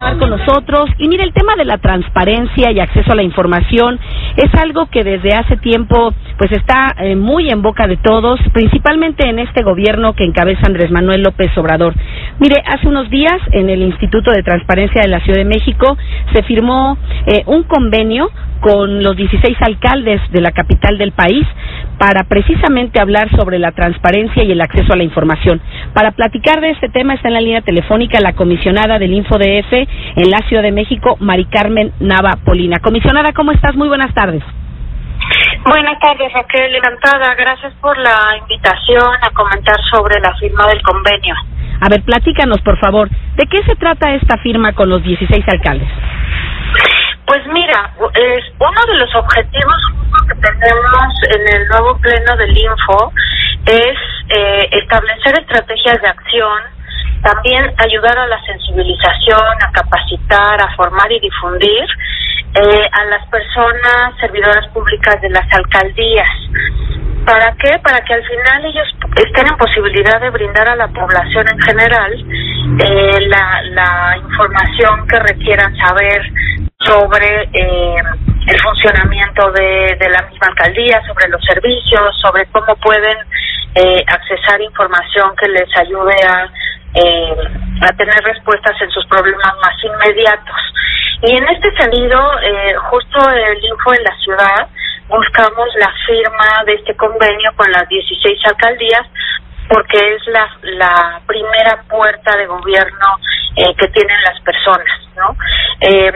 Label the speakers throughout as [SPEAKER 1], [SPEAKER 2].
[SPEAKER 1] con nosotros. Y mire el tema de la transparencia y acceso a la información es algo que desde hace tiempo pues está eh, muy en boca de todos principalmente en este gobierno que encabeza Andrés Manuel López Obrador mire hace unos días en el Instituto de Transparencia de la Ciudad de México se firmó eh, un convenio con los 16 alcaldes de la capital del país para precisamente hablar sobre la transparencia y el acceso a la información. Para platicar de este tema está en la línea telefónica la comisionada del InfoDF en la Ciudad de México, Mari Carmen Nava Polina. Comisionada, ¿cómo estás? Muy buenas tardes.
[SPEAKER 2] Buenas tardes, Raquel. Encantada. Gracias por la invitación a comentar sobre la firma del convenio.
[SPEAKER 1] A ver, platícanos, por favor, ¿de qué se trata esta firma con los 16 alcaldes?
[SPEAKER 2] Pues mira, es uno de los objetivos que tenemos en el nuevo pleno del Info es eh, establecer estrategias de acción, también ayudar a la sensibilización, a capacitar, a formar y difundir eh, a las personas servidoras públicas de las alcaldías. ¿Para qué? Para que al final ellos estén en posibilidad de brindar a la población en general eh, la, la información que requieran saber sobre eh, el funcionamiento de, la misma alcaldía, sobre los servicios, sobre cómo pueden eh, accesar información que les ayude a, eh, a tener respuestas en sus problemas más inmediatos. Y en este sentido, eh, justo el Info en la ciudad, buscamos la firma de este convenio con las 16 alcaldías porque es la, la primera puerta de gobierno eh, que tienen las personas, ¿no? Eh,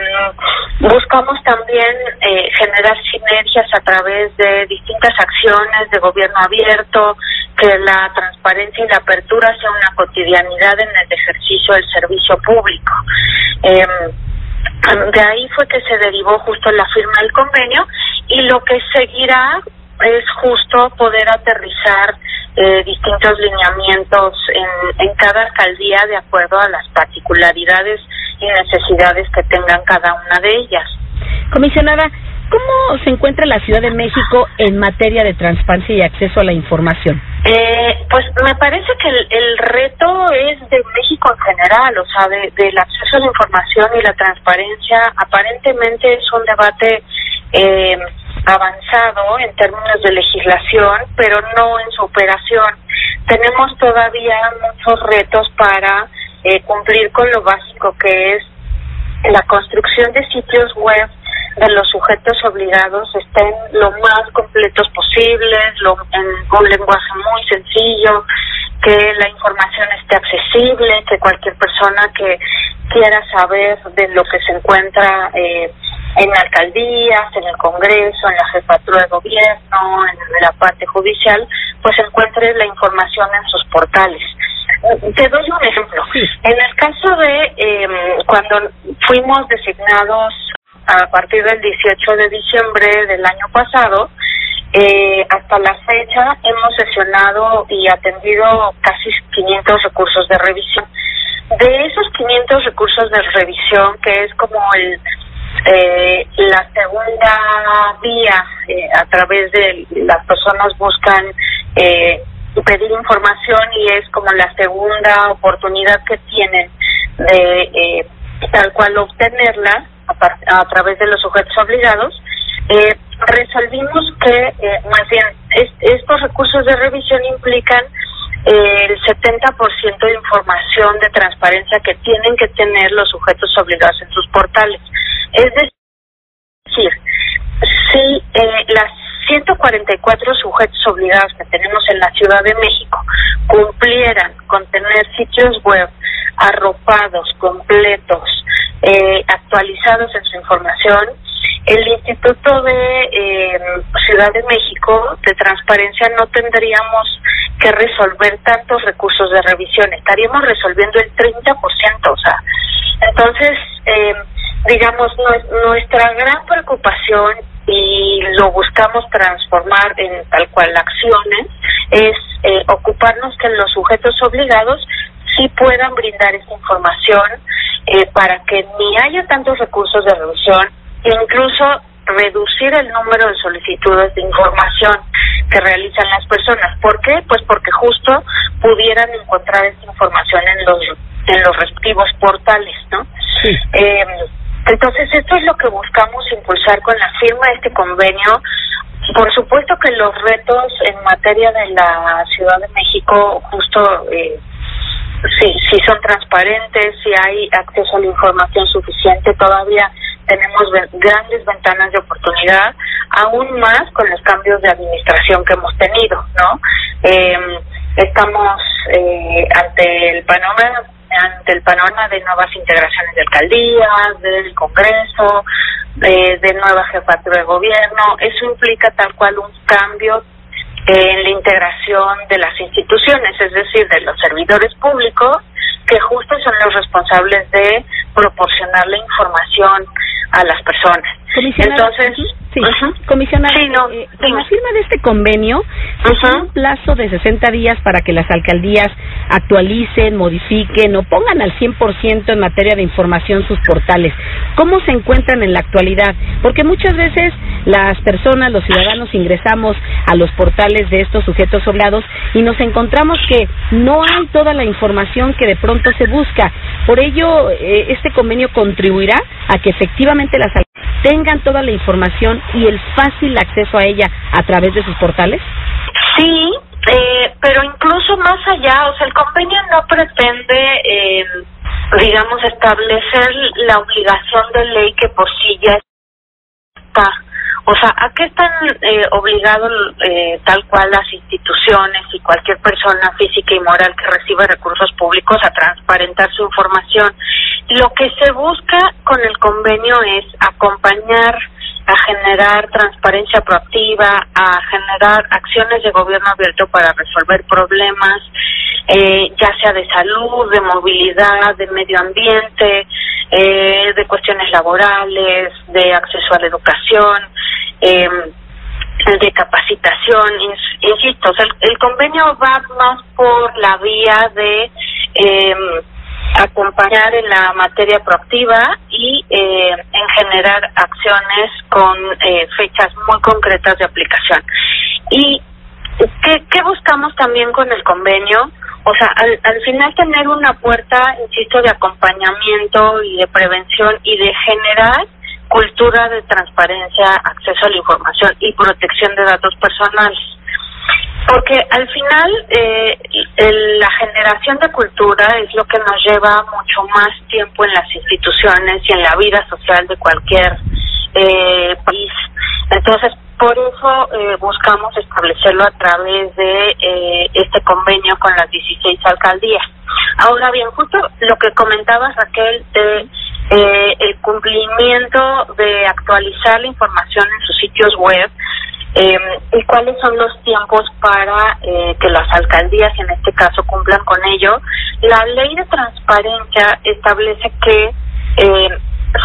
[SPEAKER 2] buscamos también eh, generar sinergias a través de distintas acciones de gobierno abierto, que la transparencia y la apertura sea una cotidianidad en el ejercicio del servicio público. De ahí fue que se derivó justo la firma del convenio y lo que seguirá es justo poder aterrizar eh, distintos lineamientos en, en cada alcaldía de acuerdo a las particularidades y necesidades que tengan cada una de ellas.
[SPEAKER 1] Comisionada, ¿cómo se encuentra la Ciudad de México en materia de transparencia y acceso a la información?
[SPEAKER 2] Eh, pues me parece que el, el, reto es de México en general, o sea, de, del acceso a la información y la transparencia. Aparentemente es un debate eh, avanzado en términos de legislación, pero no en su operación. Tenemos todavía muchos retos para eh, cumplir con lo básico que es la construcción de sitios web de los sujetos obligados estén lo más completos posibles, lo, en un lenguaje muy sencillo, que la información esté accesible, que cualquier persona que quiera saber de lo que se encuentra eh, en alcaldías, en el Congreso, en la jefatura de gobierno, en la parte judicial, pues encuentre la información en sus portales. Te doy un ejemplo. En el caso de eh, cuando fuimos designados a partir del 18 de diciembre del año pasado, eh, hasta la fecha hemos sesionado y atendido casi 500 recursos de revisión. De esos 500 recursos de revisión, que es como el eh, la segunda vía eh, a través de las personas buscan eh, pedir información y es como la segunda oportunidad que tienen de eh, tal cual obtenerla a, a través de los sujetos obligados eh, resolvimos que eh, más bien es, estos recursos de revisión implican eh, el 70% de información de transparencia que tienen que tener los sujetos obligados en sus portales. Es decir, si eh, las 144 sujetos obligados que tenemos en la Ciudad de México cumplieran con tener sitios web arropados, completos, eh, actualizados en su información, el Instituto de eh, Ciudad de México de Transparencia no tendríamos que resolver tantos recursos de revisión, estaríamos resolviendo el 30%, o sea, entonces, eh, digamos, nuestra gran preocupación y lo buscamos transformar en tal cual acciones es eh, ocuparnos que los sujetos obligados sí puedan brindar esta información eh, para que ni haya tantos recursos de revisión, incluso reducir el número de solicitudes de información que realizan las personas. ¿Por qué? Pues porque justo pudieran encontrar esta información en los en los respectivos portales, ¿no? Eh, entonces, esto es lo que buscamos impulsar con la firma de este convenio. Por supuesto que los retos en materia de la Ciudad de México, justo eh, si, si son transparentes, si hay acceso a la información suficiente, todavía tenemos grandes ventanas de oportunidad, aún más con los cambios de administración que hemos tenido, ¿no? Eh, estamos eh, ante el panorama ante el panorama de nuevas integraciones de alcaldías, del Congreso, de, de nueva jefatura de gobierno. Eso implica tal cual un cambio en la integración de las instituciones, es decir, de los servidores públicos, que justo son los responsables de proporcionar la información a las personas. Entonces,
[SPEAKER 1] Sí, comisionada, eh, con la firma de este convenio, un plazo de 60 días para que las alcaldías actualicen, modifiquen o pongan al 100% en materia de información sus portales. ¿Cómo se encuentran en la actualidad? Porque muchas veces las personas, los ciudadanos, ingresamos a los portales de estos sujetos obligados y nos encontramos que no hay toda la información que de pronto se busca. Por ello, eh, este convenio contribuirá a que efectivamente las tengan toda la información y el fácil acceso a ella a través de sus portales?
[SPEAKER 2] Sí, eh, pero incluso más allá, o sea, el convenio no pretende, eh, digamos, establecer la obligación de ley que por sí ya está. O sea, ¿a qué están eh, obligados eh, tal cual las instituciones y cualquier persona física y moral que reciba recursos públicos a transparentar su información? Lo que se busca con el convenio es acompañar a generar transparencia proactiva, a generar acciones de gobierno abierto para resolver problemas, eh, ya sea de salud, de movilidad, de medio ambiente, eh, de cuestiones laborales, de acceso a la educación, eh, de capacitación, insisto, el, convenio va más por la vía de eh, acompañar en la materia proactiva y eh, en generar acciones con eh, fechas muy concretas de aplicación. ¿Y qué, buscamos también con el convenio? O sea, al, al final tener una puerta, insisto, de acompañamiento y de prevención y de generar cultura de transparencia, acceso a la información y protección de datos personales. Porque al final eh, la generación de cultura es lo que nos lleva mucho más tiempo en las instituciones y en la vida social de cualquier eh, país. Entonces, por eso eh, buscamos establecerlo a través de eh, este convenio con las 16 alcaldías. Ahora bien, justo lo que comentaba Raquel de eh, el cumplimiento de actualizar la información en sus sitios web eh, y cuáles son los tiempos para eh, que las alcaldías, en este caso, cumplan con ello. La ley de transparencia establece que eh,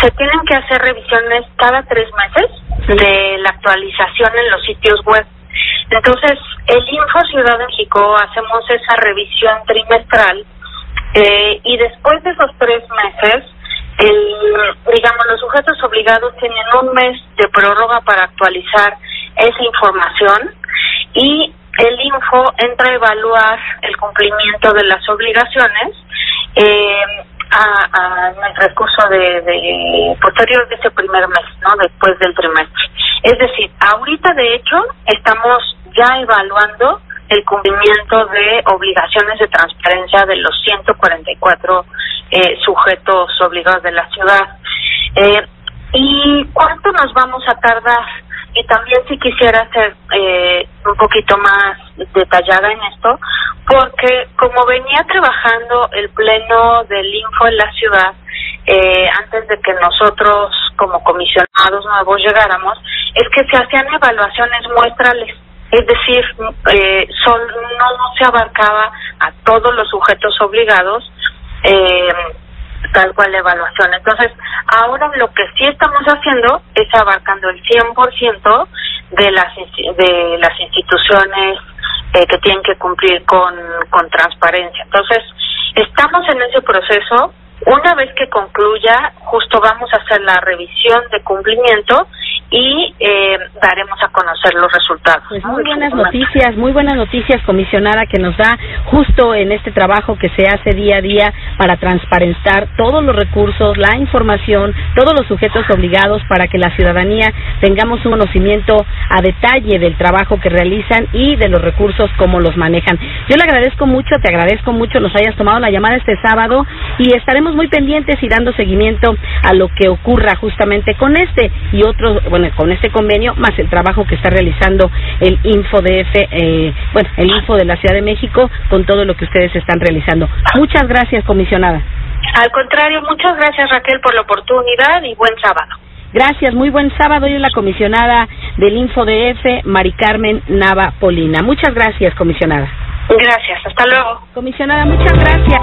[SPEAKER 2] se tienen que hacer revisiones cada tres meses de la actualización en los sitios web. Entonces, el Info Ciudad de México hacemos esa revisión trimestral eh, y después de esos tres meses, el, digamos, los sujetos obligados tienen un mes de prórroga para actualizar esa información y el info entra a evaluar el cumplimiento de las obligaciones eh, a, en el recurso de, de posterior de ese primer mes, ¿no? Después del trimestre. Es decir, ahorita de hecho estamos ya evaluando el cumplimiento de obligaciones de transparencia de los 144 eh, sujetos obligados de la ciudad. Eh, ¿Y cuánto nos vamos a tardar? Y también si quisiera ser eh, un poquito más detallada en esto, porque como venía trabajando el pleno del Info en la ciudad, eh, antes de que nosotros como comisionados nuevos llegáramos, es que se hacían evaluaciones muestrales. Es decir, eh, son, no se abarcaba a todos los sujetos obligados, eh, tal cual la evaluación. Entonces, ahora lo que sí estamos haciendo es abarcando el 100% de las, de las instituciones eh, que tienen que cumplir con, con transparencia. Entonces, estamos en ese proceso. Una vez que concluya, justo vamos a hacer la revisión de cumplimiento y eh, daremos a conocer los resultados.
[SPEAKER 1] Pues muy buenas noticias, muy buenas noticias, comisionada, que nos da justo en este trabajo que se hace día a día para transparentar todos los recursos, la información, todos los sujetos obligados para que la ciudadanía tengamos un conocimiento a detalle del trabajo que realizan y de los recursos, cómo los manejan. Yo le agradezco mucho, te agradezco mucho nos hayas tomado la llamada este sábado y estaremos muy pendientes y dando seguimiento a lo que ocurra justamente con este y otros, bueno, con este convenio, más el trabajo que está realizando el InfoDF, eh, bueno, el Info de la Ciudad de México, con todo lo que ustedes están realizando. Muchas gracias, comisionada.
[SPEAKER 2] Al contrario, muchas gracias Raquel por la oportunidad y buen sábado.
[SPEAKER 1] Gracias, muy buen sábado. Hoy es la comisionada del InfoDF, Mari Carmen Nava Polina. Muchas gracias, comisionada.
[SPEAKER 2] Gracias, hasta luego.
[SPEAKER 1] Comisionada, muchas gracias.